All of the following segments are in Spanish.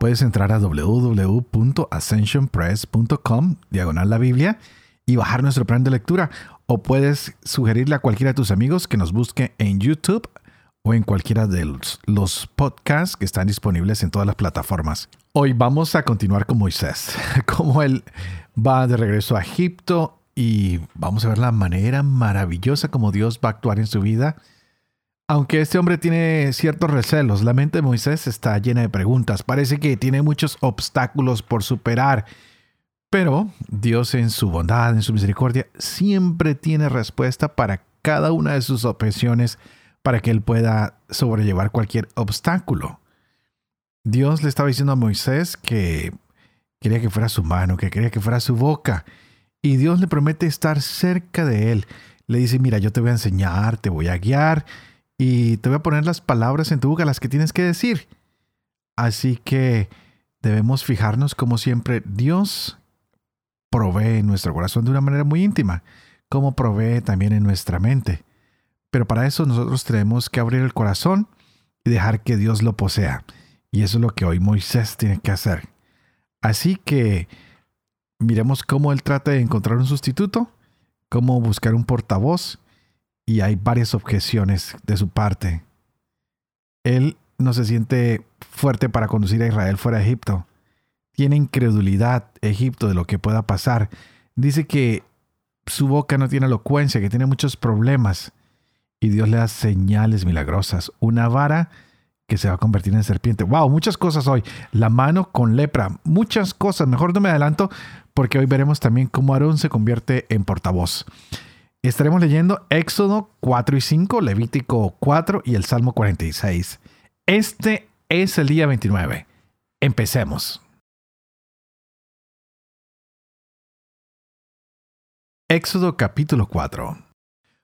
puedes entrar a www.ascensionpress.com, diagonal la Biblia, y bajar nuestro plan de lectura. O puedes sugerirle a cualquiera de tus amigos que nos busque en YouTube o en cualquiera de los, los, podcasts que están disponibles en todas las plataformas. Hoy vamos a continuar con Moisés, cómo él va de regreso a Egipto y vamos a ver la manera maravillosa como Dios va a actuar en su vida aunque este hombre tiene ciertos recelos, la mente de Moisés está llena de preguntas. Parece que tiene muchos obstáculos por superar. Pero Dios en su bondad, en su misericordia, siempre tiene respuesta para cada una de sus objeciones para que él pueda sobrellevar cualquier obstáculo. Dios le estaba diciendo a Moisés que quería que fuera su mano, que quería que fuera su boca. Y Dios le promete estar cerca de él. Le dice, mira, yo te voy a enseñar, te voy a guiar y te voy a poner las palabras en tu boca, las que tienes que decir. Así que debemos fijarnos como siempre, Dios provee nuestro corazón de una manera muy íntima, como provee también en nuestra mente. Pero para eso nosotros tenemos que abrir el corazón y dejar que Dios lo posea. Y eso es lo que hoy Moisés tiene que hacer. Así que miremos cómo él trata de encontrar un sustituto, cómo buscar un portavoz y hay varias objeciones de su parte. Él no se siente fuerte para conducir a Israel fuera de Egipto. Tiene incredulidad Egipto de lo que pueda pasar. Dice que su boca no tiene elocuencia, que tiene muchos problemas. Y Dios le da señales milagrosas. Una vara que se va a convertir en serpiente. ¡Wow! Muchas cosas hoy. La mano con lepra. Muchas cosas. Mejor no me adelanto porque hoy veremos también cómo Aarón se convierte en portavoz. Estaremos leyendo Éxodo 4 y 5, Levítico 4 y el Salmo 46. Este es el día 29. Empecemos. Éxodo capítulo 4.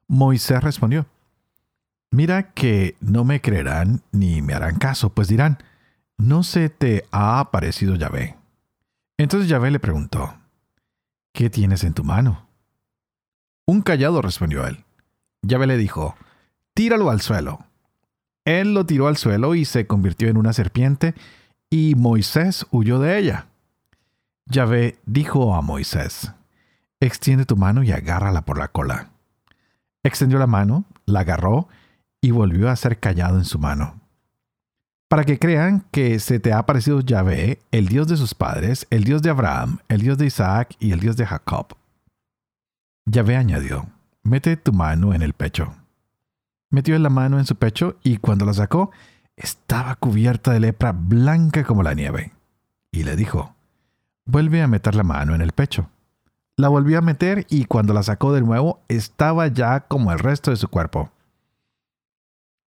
Moisés respondió, Mira que no me creerán ni me harán caso, pues dirán, no se te ha aparecido Yahvé. Entonces Yahvé le preguntó, ¿qué tienes en tu mano? Un callado respondió él. Yahvé le dijo, tíralo al suelo. Él lo tiró al suelo y se convirtió en una serpiente, y Moisés huyó de ella. Yahvé dijo a Moisés, extiende tu mano y agárrala por la cola. Extendió la mano, la agarró y volvió a ser callado en su mano. Para que crean que se te ha aparecido Yahvé, el Dios de sus padres, el Dios de Abraham, el Dios de Isaac y el Dios de Jacob. Yahvé añadió, mete tu mano en el pecho. Metió la mano en su pecho y cuando la sacó, estaba cubierta de lepra blanca como la nieve. Y le dijo, vuelve a meter la mano en el pecho. La volvió a meter y cuando la sacó de nuevo, estaba ya como el resto de su cuerpo.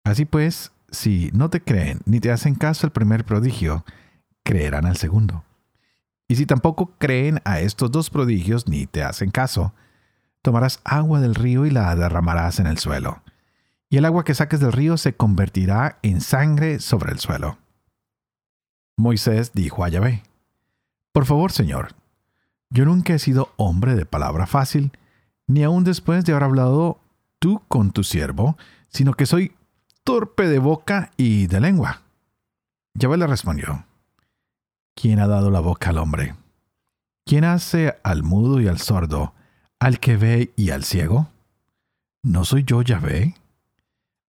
Así pues, si no te creen ni te hacen caso al primer prodigio, creerán al segundo. Y si tampoco creen a estos dos prodigios ni te hacen caso, tomarás agua del río y la derramarás en el suelo. Y el agua que saques del río se convertirá en sangre sobre el suelo. Moisés dijo a Yahvé, Por favor, Señor, yo nunca he sido hombre de palabra fácil, ni aun después de haber hablado tú con tu siervo, sino que soy torpe de boca y de lengua. Yahvé le respondió, ¿quién ha dado la boca al hombre? ¿Quién hace al mudo y al sordo al que ve y al ciego? ¿No soy yo Yahvé?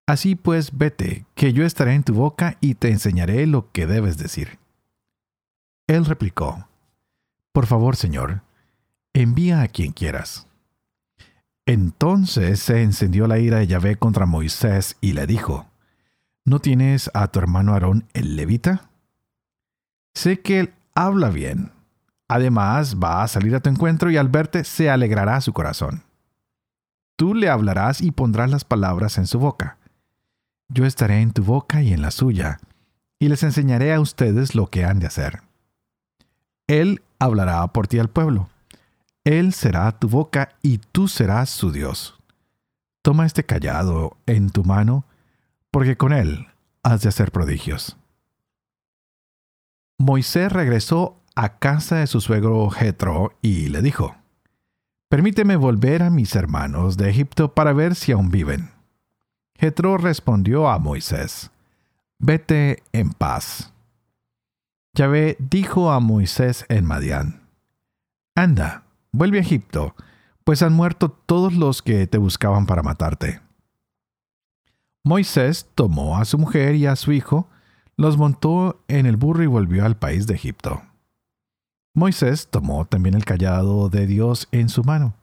Así pues, vete, que yo estaré en tu boca y te enseñaré lo que debes decir. Él replicó, Por favor, Señor, envía a quien quieras. Entonces se encendió la ira de Yahvé contra Moisés y le dijo, ¿No tienes a tu hermano Aarón el levita? Sé que él habla bien Además, va a salir a tu encuentro y al verte se alegrará su corazón. Tú le hablarás y pondrás las palabras en su boca. Yo estaré en tu boca y en la suya, y les enseñaré a ustedes lo que han de hacer. Él hablará por ti al pueblo. Él será tu boca y tú serás su Dios. Toma este callado en tu mano, porque con él has de hacer prodigios. Moisés regresó a casa de su suegro Jetro y le dijo: Permíteme volver a mis hermanos de Egipto para ver si aún viven. Jetro respondió a Moisés: Vete en paz. Yahvé dijo a Moisés en Madián: Anda, vuelve a Egipto, pues han muerto todos los que te buscaban para matarte. Moisés tomó a su mujer y a su hijo, los montó en el burro y volvió al país de Egipto. Moisés tomó también el callado de Dios en su mano.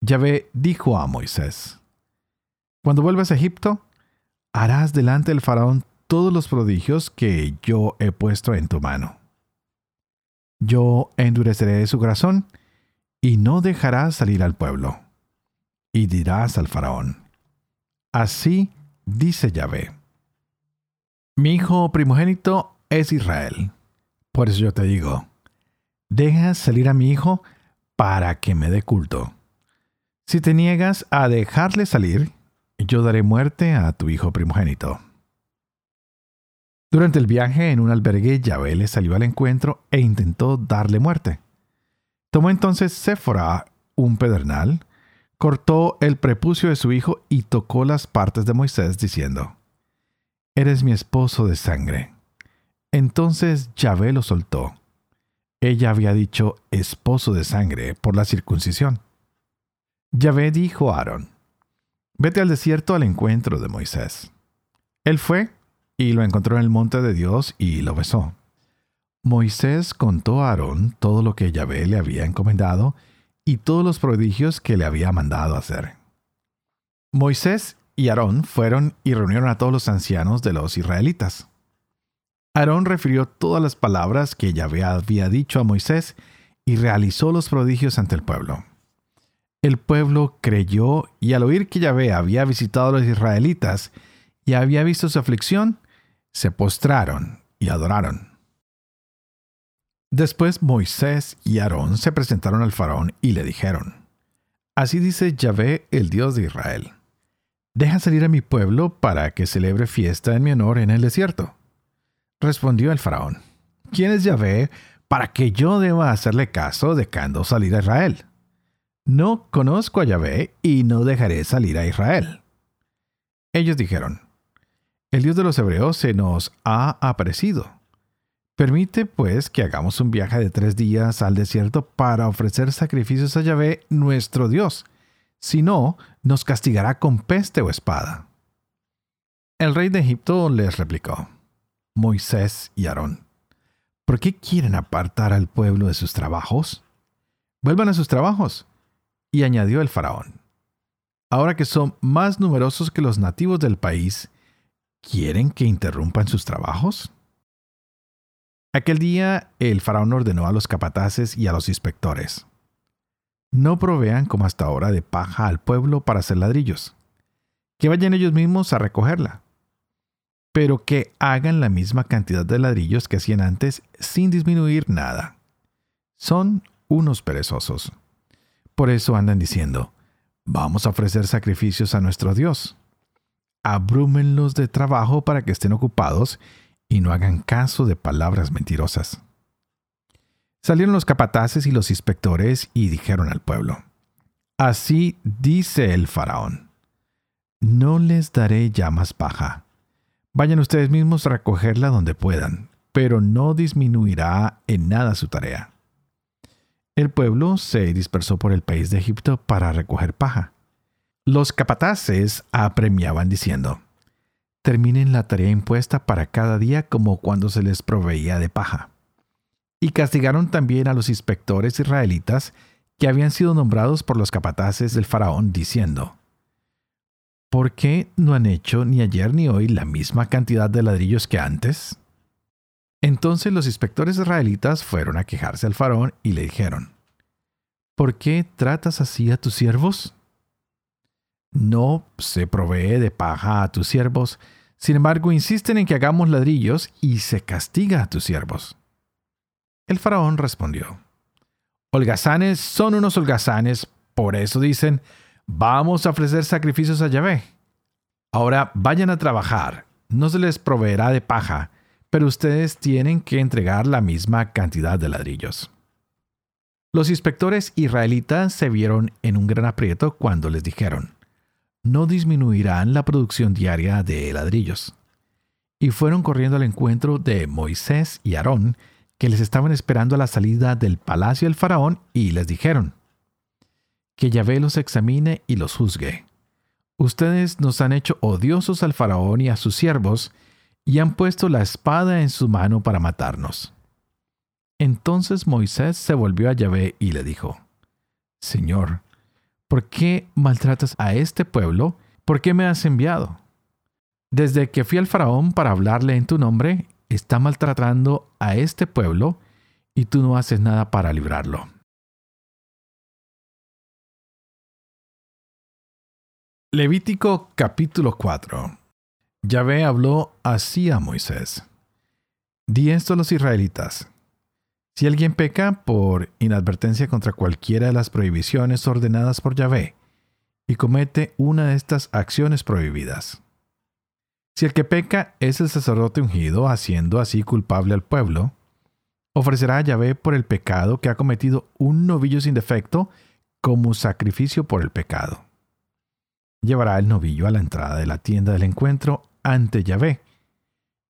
Yahvé dijo a Moisés, Cuando vuelvas a Egipto, harás delante del faraón todos los prodigios que yo he puesto en tu mano. Yo endureceré su corazón y no dejarás salir al pueblo. Y dirás al faraón, Así dice Yahvé. Mi hijo primogénito es Israel. Por eso yo te digo, deja salir a mi hijo para que me dé culto. Si te niegas a dejarle salir, yo daré muerte a tu hijo primogénito. Durante el viaje en un albergue, Yahvé le salió al encuentro e intentó darle muerte. Tomó entonces Séfora un pedernal, cortó el prepucio de su hijo y tocó las partes de Moisés, diciendo, Eres mi esposo de sangre. Entonces Yahvé lo soltó ella había dicho esposo de sangre por la circuncisión. Yahvé dijo a Aarón, vete al desierto al encuentro de Moisés. Él fue y lo encontró en el monte de Dios y lo besó. Moisés contó a Aarón todo lo que Yahvé le había encomendado y todos los prodigios que le había mandado hacer. Moisés y Aarón fueron y reunieron a todos los ancianos de los israelitas. Aarón refirió todas las palabras que Yahvé había dicho a Moisés y realizó los prodigios ante el pueblo. El pueblo creyó y al oír que Yahvé había visitado a los israelitas y había visto su aflicción, se postraron y adoraron. Después Moisés y Aarón se presentaron al faraón y le dijeron, Así dice Yahvé, el Dios de Israel, deja salir a mi pueblo para que celebre fiesta en mi honor en el desierto. Respondió el faraón, ¿quién es Yahvé para que yo deba hacerle caso dejando salir a Israel? No conozco a Yahvé y no dejaré salir a Israel. Ellos dijeron, el Dios de los hebreos se nos ha aparecido. Permite pues que hagamos un viaje de tres días al desierto para ofrecer sacrificios a Yahvé, nuestro Dios. Si no, nos castigará con peste o espada. El rey de Egipto les replicó, Moisés y Aarón. ¿Por qué quieren apartar al pueblo de sus trabajos? Vuelvan a sus trabajos. Y añadió el faraón. Ahora que son más numerosos que los nativos del país, ¿quieren que interrumpan sus trabajos? Aquel día el faraón ordenó a los capataces y a los inspectores. No provean como hasta ahora de paja al pueblo para hacer ladrillos. Que vayan ellos mismos a recogerla pero que hagan la misma cantidad de ladrillos que hacían antes sin disminuir nada. Son unos perezosos. Por eso andan diciendo, vamos a ofrecer sacrificios a nuestro Dios. Abrúmenlos de trabajo para que estén ocupados y no hagan caso de palabras mentirosas. Salieron los capataces y los inspectores y dijeron al pueblo, Así dice el faraón, no les daré ya más paja Vayan ustedes mismos a recogerla donde puedan, pero no disminuirá en nada su tarea. El pueblo se dispersó por el país de Egipto para recoger paja. Los capataces apremiaban diciendo, terminen la tarea impuesta para cada día como cuando se les proveía de paja. Y castigaron también a los inspectores israelitas que habían sido nombrados por los capataces del faraón, diciendo, ¿por qué no han hecho ni ayer ni hoy la misma cantidad de ladrillos que antes? Entonces los inspectores israelitas fueron a quejarse al faraón y le dijeron, ¿por qué tratas así a tus siervos? No se provee de paja a tus siervos, sin embargo insisten en que hagamos ladrillos y se castiga a tus siervos. El faraón respondió, Holgazanes son unos holgazanes, por eso dicen, vamos a ofrecer sacrificios a Yahvé. Ahora vayan a trabajar, no se les proveerá de paja, pero ustedes tienen que entregar la misma cantidad de ladrillos. Los inspectores israelitas se vieron en un gran aprieto cuando les dijeron, no disminuirán la producción diaria de ladrillos. Y fueron corriendo al encuentro de Moisés y Aarón, que les estaban esperando a la salida del palacio del faraón, y les dijeron, que Yahvé los examine y los juzgue. Ustedes nos han hecho odiosos al faraón y a sus siervos, y han puesto la espada en su mano para matarnos. Entonces Moisés se volvió a Yahvé y le dijo, Señor, ¿por qué maltratas a este pueblo? ¿Por qué me has enviado? Desde que fui al faraón para hablarle en tu nombre, está maltratando a este pueblo y tú no haces nada para librarlo. Levítico capítulo 4 Yahvé habló así a Moisés. Di esto a los israelitas. Si alguien peca por inadvertencia contra cualquiera de las prohibiciones ordenadas por Yahvé y comete una de estas acciones prohibidas, si el que peca es el sacerdote ungido, haciendo así culpable al pueblo, ofrecerá a Yahvé por el pecado que ha cometido un novillo sin defecto como sacrificio por el pecado. Llevará el novillo a la entrada de la tienda del encuentro ante Yahvé.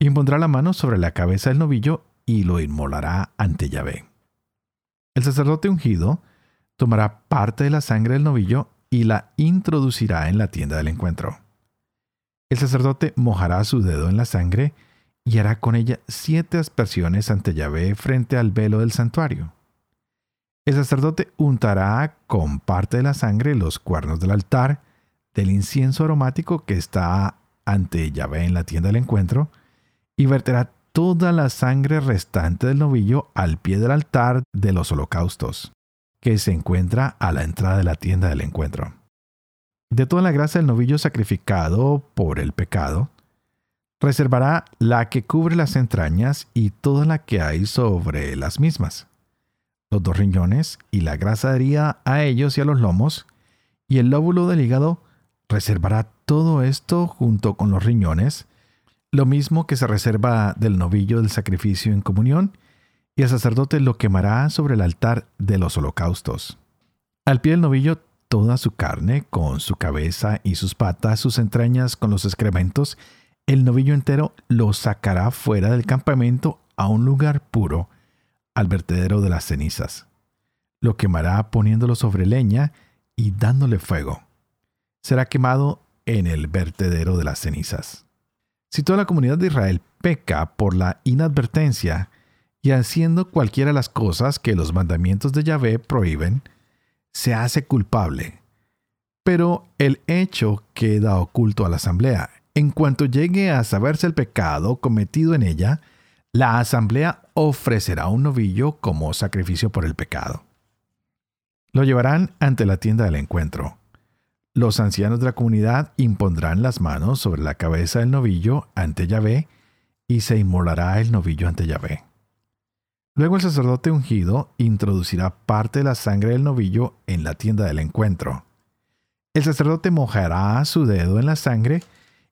Impondrá la mano sobre la cabeza del novillo y lo inmolará ante Yahvé. El sacerdote ungido tomará parte de la sangre del novillo y la introducirá en la tienda del encuentro. El sacerdote mojará su dedo en la sangre y hará con ella siete aspersiones ante Yahvé frente al velo del santuario. El sacerdote untará con parte de la sangre los cuernos del altar, del incienso aromático que está ante Yahvé en la tienda del encuentro y verterá toda la sangre restante del novillo al pie del altar de los holocaustos, que se encuentra a la entrada de la tienda del encuentro. De toda la grasa del novillo sacrificado por el pecado, reservará la que cubre las entrañas y toda la que hay sobre las mismas, los dos riñones y la grasa haría a ellos y a los lomos, y el lóbulo del hígado reservará todo esto junto con los riñones, lo mismo que se reserva del novillo del sacrificio en comunión, y el sacerdote lo quemará sobre el altar de los holocaustos. Al pie del novillo toda su carne, con su cabeza y sus patas, sus entrañas con los excrementos, el novillo entero lo sacará fuera del campamento a un lugar puro, al vertedero de las cenizas. Lo quemará poniéndolo sobre leña y dándole fuego. Será quemado en el vertedero de las cenizas. Si toda la comunidad de Israel peca por la inadvertencia y haciendo cualquiera de las cosas que los mandamientos de Yahvé prohíben, se hace culpable. Pero el hecho queda oculto a la asamblea. En cuanto llegue a saberse el pecado cometido en ella, la asamblea ofrecerá un novillo como sacrificio por el pecado. Lo llevarán ante la tienda del encuentro. Los ancianos de la comunidad impondrán las manos sobre la cabeza del novillo ante Yahvé y se inmolará el novillo ante Yahvé. Luego el sacerdote ungido introducirá parte de la sangre del novillo en la tienda del encuentro. El sacerdote mojará su dedo en la sangre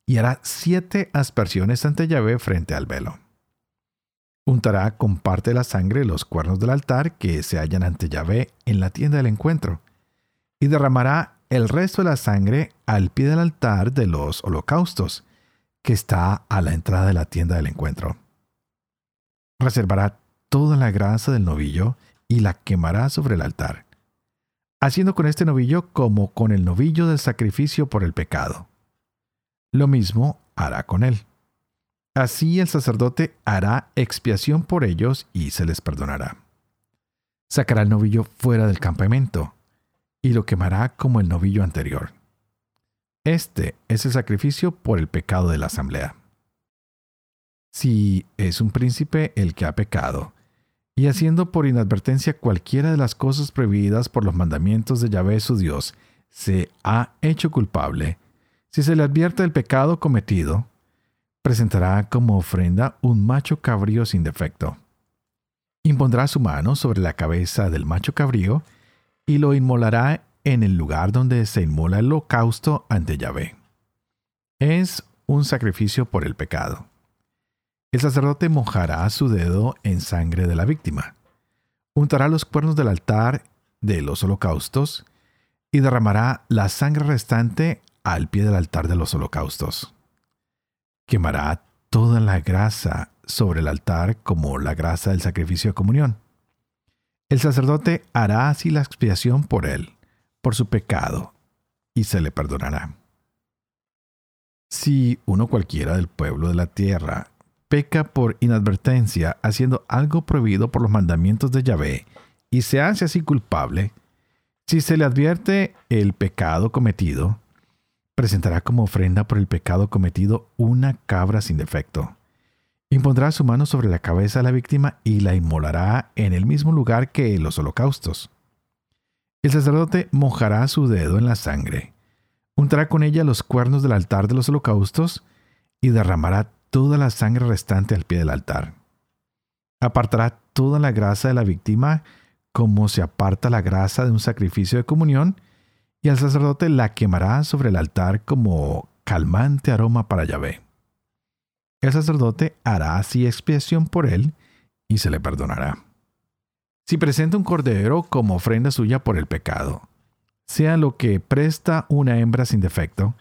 y hará siete aspersiones ante Yahvé frente al velo. Untará con parte de la sangre los cuernos del altar que se hallan ante Yahvé en la tienda del encuentro, y derramará el resto de la sangre al pie del altar de los holocaustos, que está a la entrada de la tienda del encuentro. Reservará toda la grasa del novillo y la quemará sobre el altar, haciendo con este novillo como con el novillo del sacrificio por el pecado. Lo mismo hará con él. Así el sacerdote hará expiación por ellos y se les perdonará. Sacará el novillo fuera del campamento y lo quemará como el novillo anterior. Este es el sacrificio por el pecado de la asamblea. Si es un príncipe el que ha pecado, y haciendo por inadvertencia cualquiera de las cosas prohibidas por los mandamientos de Yahvé su Dios, se ha hecho culpable, si se le advierte el pecado cometido, presentará como ofrenda un macho cabrío sin defecto. Impondrá su mano sobre la cabeza del macho cabrío y lo inmolará en el lugar donde se inmola el holocausto ante Yahvé. Es un sacrificio por el pecado. El sacerdote mojará su dedo en sangre de la víctima, untará los cuernos del altar de los holocaustos y derramará la sangre restante al pie del altar de los holocaustos. Quemará toda la grasa sobre el altar como la grasa del sacrificio de comunión. El sacerdote hará así la expiación por él, por su pecado, y se le perdonará. Si uno cualquiera del pueblo de la tierra peca por inadvertencia haciendo algo prohibido por los mandamientos de Yahvé y se hace así culpable, si se le advierte el pecado cometido, presentará como ofrenda por el pecado cometido una cabra sin defecto. Impondrá su mano sobre la cabeza de la víctima y la inmolará en el mismo lugar que los holocaustos. El sacerdote mojará su dedo en la sangre, untará con ella los cuernos del altar de los holocaustos y derramará toda la sangre restante al pie del altar. Apartará toda la grasa de la víctima como se aparta la grasa de un sacrificio de comunión, y el sacerdote la quemará sobre el altar como calmante aroma para Yahvé. El sacerdote hará así expiación por él y se le perdonará. Si presenta un cordero como ofrenda suya por el pecado, sea lo que presta una hembra sin defecto,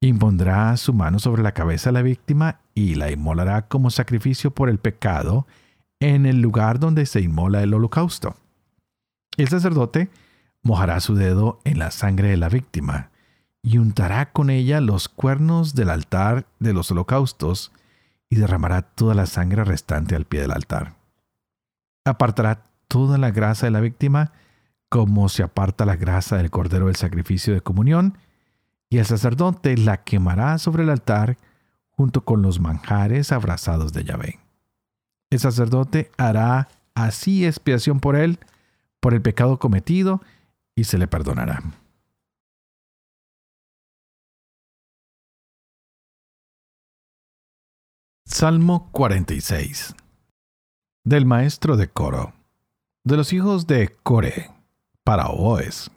impondrá su mano sobre la cabeza de la víctima y la inmolará como sacrificio por el pecado en el lugar donde se inmola el holocausto. El sacerdote mojará su dedo en la sangre de la víctima y untará con ella los cuernos del altar de los holocaustos y derramará toda la sangre restante al pie del altar. Apartará toda la grasa de la víctima como se aparta la grasa del cordero del sacrificio de comunión, y el sacerdote la quemará sobre el altar junto con los manjares abrazados de Yahvé. El sacerdote hará así expiación por él, por el pecado cometido, y se le perdonará. Salmo 46 Del maestro de coro. De los hijos de Core, para Oes,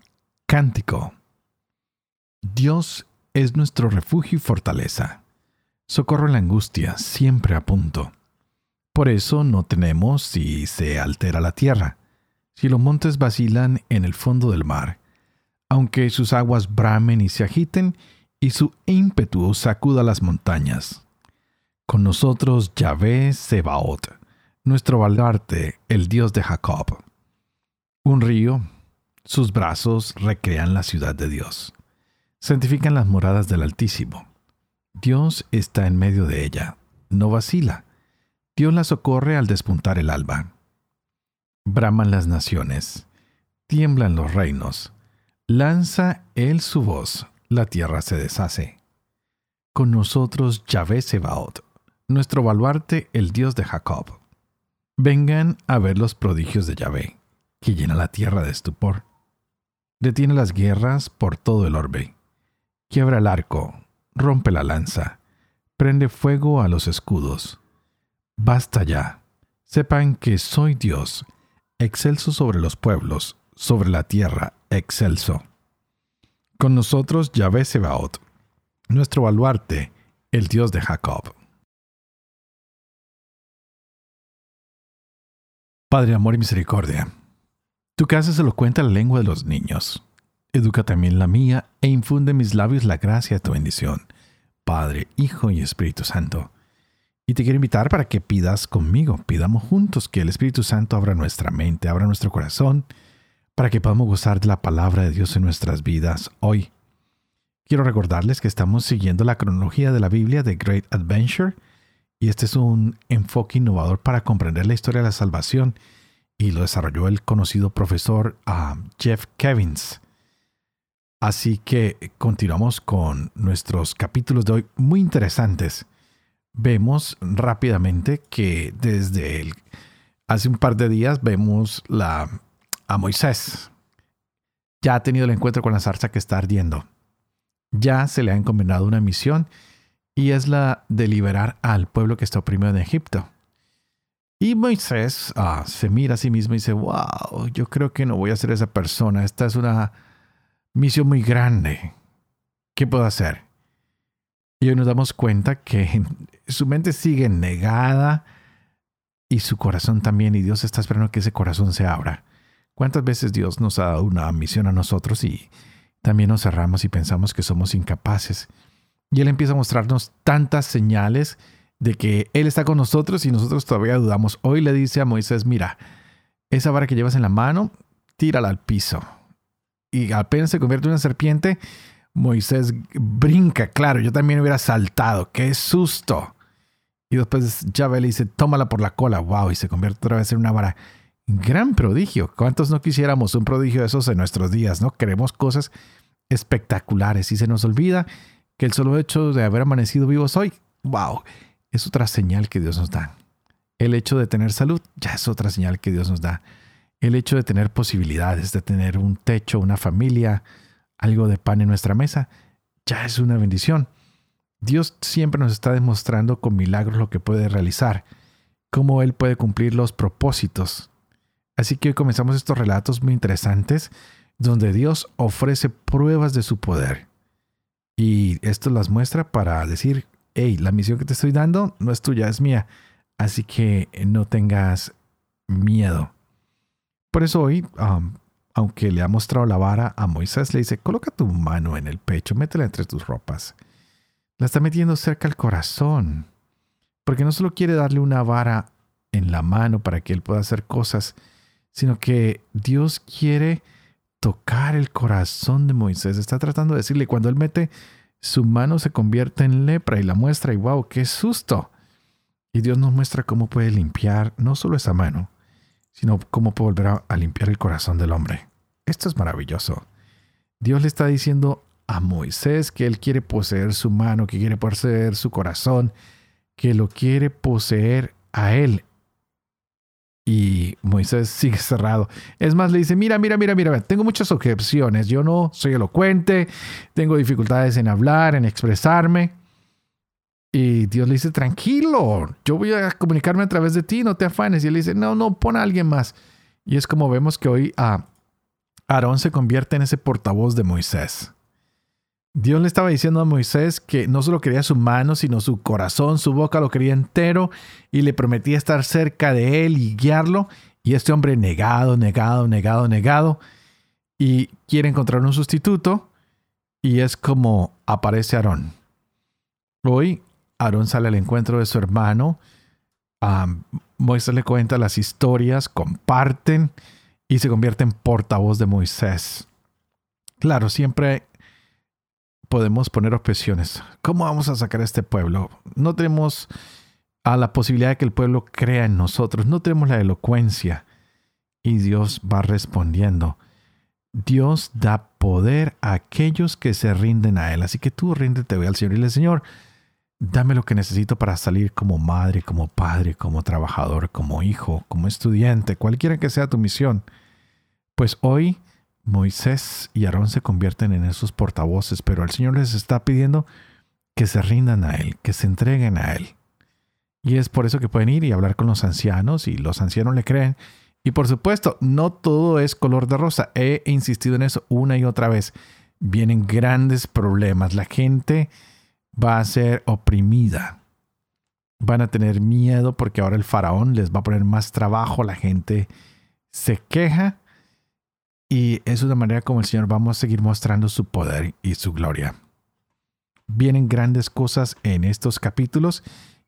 cántico. Dios es nuestro refugio y fortaleza, socorro en la angustia, siempre a punto. Por eso no tenemos si se altera la tierra si los montes vacilan en el fondo del mar, aunque sus aguas bramen y se agiten, y su ímpetu sacuda las montañas. Con nosotros Yahvé Sebaot, nuestro baluarte, el Dios de Jacob. Un río, sus brazos recrean la ciudad de Dios. Santifican las moradas del Altísimo. Dios está en medio de ella, no vacila. Dios la socorre al despuntar el alba. Braman las naciones, tiemblan los reinos, lanza él su voz, la tierra se deshace. Con nosotros Yahvé Sebaot, nuestro baluarte, el Dios de Jacob. Vengan a ver los prodigios de Yahvé, que llena la tierra de estupor. Detiene las guerras por todo el orbe. Quiebra el arco, rompe la lanza, prende fuego a los escudos. Basta ya. Sepan que soy Dios excelso sobre los pueblos, sobre la tierra, excelso. Con nosotros Yahvé Sebaot, nuestro baluarte, el Dios de Jacob. Padre, amor y misericordia, tu casa se lo cuenta la lengua de los niños. Educa también la mía e infunde en mis labios la gracia de tu bendición. Padre, Hijo y Espíritu Santo. Y te quiero invitar para que pidas conmigo, pidamos juntos que el Espíritu Santo abra nuestra mente, abra nuestro corazón, para que podamos gozar de la palabra de Dios en nuestras vidas hoy. Quiero recordarles que estamos siguiendo la cronología de la Biblia de Great Adventure, y este es un enfoque innovador para comprender la historia de la salvación, y lo desarrolló el conocido profesor ah, Jeff Kevins. Así que continuamos con nuestros capítulos de hoy muy interesantes vemos rápidamente que desde hace un par de días vemos la, a Moisés. Ya ha tenido el encuentro con la zarza que está ardiendo. Ya se le ha encomendado una misión y es la de liberar al pueblo que está oprimido en Egipto. Y Moisés ah, se mira a sí mismo y dice, wow, yo creo que no voy a ser esa persona. Esta es una misión muy grande. ¿Qué puedo hacer? Y hoy nos damos cuenta que su mente sigue negada y su corazón también. Y Dios está esperando que ese corazón se abra. ¿Cuántas veces Dios nos ha dado una misión a nosotros y también nos cerramos y pensamos que somos incapaces? Y Él empieza a mostrarnos tantas señales de que Él está con nosotros y nosotros todavía dudamos. Hoy le dice a Moisés, mira, esa vara que llevas en la mano, tírala al piso. Y apenas se convierte en una serpiente, Moisés brinca, claro, yo también hubiera saltado, qué susto. Y después Yahvé le dice, tómala por la cola, wow, y se convierte otra vez en una vara. Gran prodigio. ¿Cuántos no quisiéramos un prodigio de esos en nuestros días, no? Queremos cosas espectaculares y se nos olvida que el solo hecho de haber amanecido vivos hoy, wow, es otra señal que Dios nos da. El hecho de tener salud ya es otra señal que Dios nos da. El hecho de tener posibilidades, de tener un techo, una familia, algo de pan en nuestra mesa, ya es una bendición. Dios siempre nos está demostrando con milagros lo que puede realizar, cómo Él puede cumplir los propósitos. Así que hoy comenzamos estos relatos muy interesantes donde Dios ofrece pruebas de su poder. Y esto las muestra para decir, hey, la misión que te estoy dando no es tuya, es mía. Así que no tengas miedo. Por eso hoy, aunque le ha mostrado la vara a Moisés, le dice, coloca tu mano en el pecho, métela entre tus ropas. La está metiendo cerca al corazón. Porque no solo quiere darle una vara en la mano para que él pueda hacer cosas, sino que Dios quiere tocar el corazón de Moisés. Está tratando de decirle, cuando él mete su mano se convierte en lepra y la muestra y wow, qué susto. Y Dios nos muestra cómo puede limpiar no solo esa mano, sino cómo puede volver a, limpiar el corazón del hombre. Esto es maravilloso. Dios le está diciendo a Moisés que él quiere poseer su mano, que quiere poseer su corazón, que lo quiere poseer a él y Moisés sigue cerrado. Es más, le dice, mira, mira, mira, mira, tengo muchas objeciones. Yo no soy elocuente, tengo dificultades en hablar, en expresarme. Y Dios le dice, tranquilo, yo voy a comunicarme a través de ti, no te afanes. Y él dice, no, no, pon a alguien más. Y es como vemos que hoy a ah, Aarón se convierte en ese portavoz de Moisés. Dios le estaba diciendo a Moisés que no solo quería su mano, sino su corazón, su boca lo quería entero y le prometía estar cerca de él y guiarlo. Y este hombre negado, negado, negado, negado y quiere encontrar un sustituto y es como aparece Aarón. Hoy Aarón sale al encuentro de su hermano, Moisés le cuenta las historias, comparten y se convierte en portavoz de Moisés. Claro, siempre podemos poner objeciones. ¿Cómo vamos a sacar a este pueblo? No tenemos a la posibilidad de que el pueblo crea en nosotros, no tenemos la elocuencia. Y Dios va respondiendo. Dios da poder a aquellos que se rinden a Él. Así que tú ríndete al Señor y dile, Señor, dame lo que necesito para salir como madre, como padre, como trabajador, como hijo, como estudiante, cualquiera que sea tu misión. Pues hoy Moisés y Aarón se convierten en esos portavoces, pero el Señor les está pidiendo que se rindan a Él, que se entreguen a Él. Y es por eso que pueden ir y hablar con los ancianos y los ancianos le creen. Y por supuesto, no todo es color de rosa. He insistido en eso una y otra vez. Vienen grandes problemas. La gente va a ser oprimida. Van a tener miedo porque ahora el faraón les va a poner más trabajo. La gente se queja y es una manera como el Señor vamos a seguir mostrando su poder y su gloria. Vienen grandes cosas en estos capítulos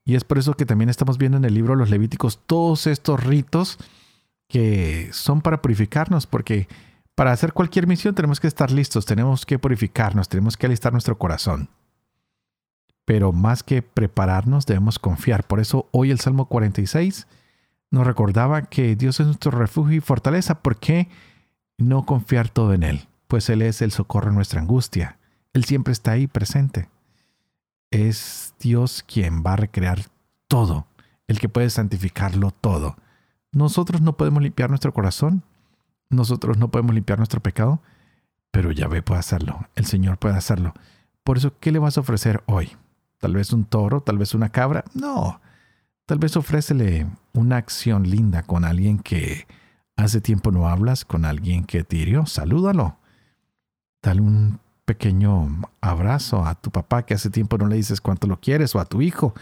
y es por eso que también estamos viendo en el libro de los Levíticos todos estos ritos que son para purificarnos, porque para hacer cualquier misión tenemos que estar listos, tenemos que purificarnos, tenemos que alistar nuestro corazón. Pero más que prepararnos, debemos confiar. Por eso hoy el Salmo 46 nos recordaba que Dios es nuestro refugio y fortaleza, porque no confiar todo en Él, pues Él es el socorro en nuestra angustia. Él siempre está ahí presente. Es Dios quien va a recrear todo, el que puede santificarlo todo. Nosotros no podemos limpiar nuestro corazón, nosotros no podemos limpiar nuestro pecado, pero Yahvé puede hacerlo, el Señor puede hacerlo. Por eso, ¿qué le vas a ofrecer hoy? ¿Tal vez un toro? ¿Tal vez una cabra? No. Tal vez ofrécele una acción linda con alguien que hace tiempo no hablas, con alguien que te hirió. Salúdalo. Dale un pequeño abrazo a tu papá que hace tiempo no le dices cuánto lo quieres o a tu hijo.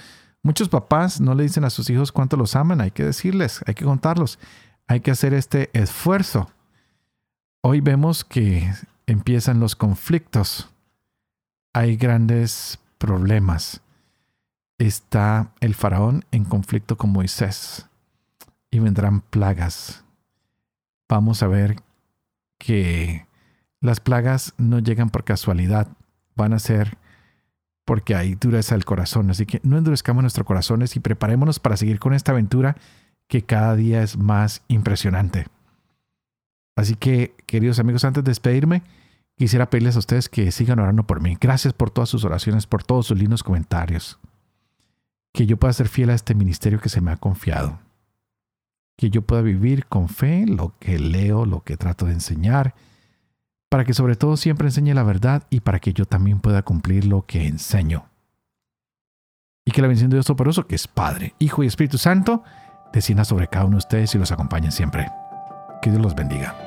Muchos papás no le dicen a sus hijos cuánto los aman, hay que decirles, hay que contarlos, hay que hacer este esfuerzo. Hoy vemos que empiezan los conflictos, hay grandes problemas. Está el faraón en conflicto con Moisés y vendrán plagas. Vamos a ver que las plagas no llegan por casualidad, van a ser porque hay dureza del corazón. Así que no endurezcamos nuestros corazones y preparémonos para seguir con esta aventura que cada día es más impresionante. Así que, queridos amigos, antes de despedirme, quisiera pedirles a ustedes que sigan orando por mí. Gracias por todas sus oraciones, por todos sus lindos comentarios. Que yo pueda ser fiel a este ministerio que se me ha confiado. Que yo pueda vivir con fe lo que leo, lo que trato de enseñar para que sobre todo siempre enseñe la verdad y para que yo también pueda cumplir lo que enseño. Y que la bendición de Dios Toporoso, que es Padre, Hijo y Espíritu Santo, descienda sobre cada uno de ustedes y los acompañe siempre. Que Dios los bendiga.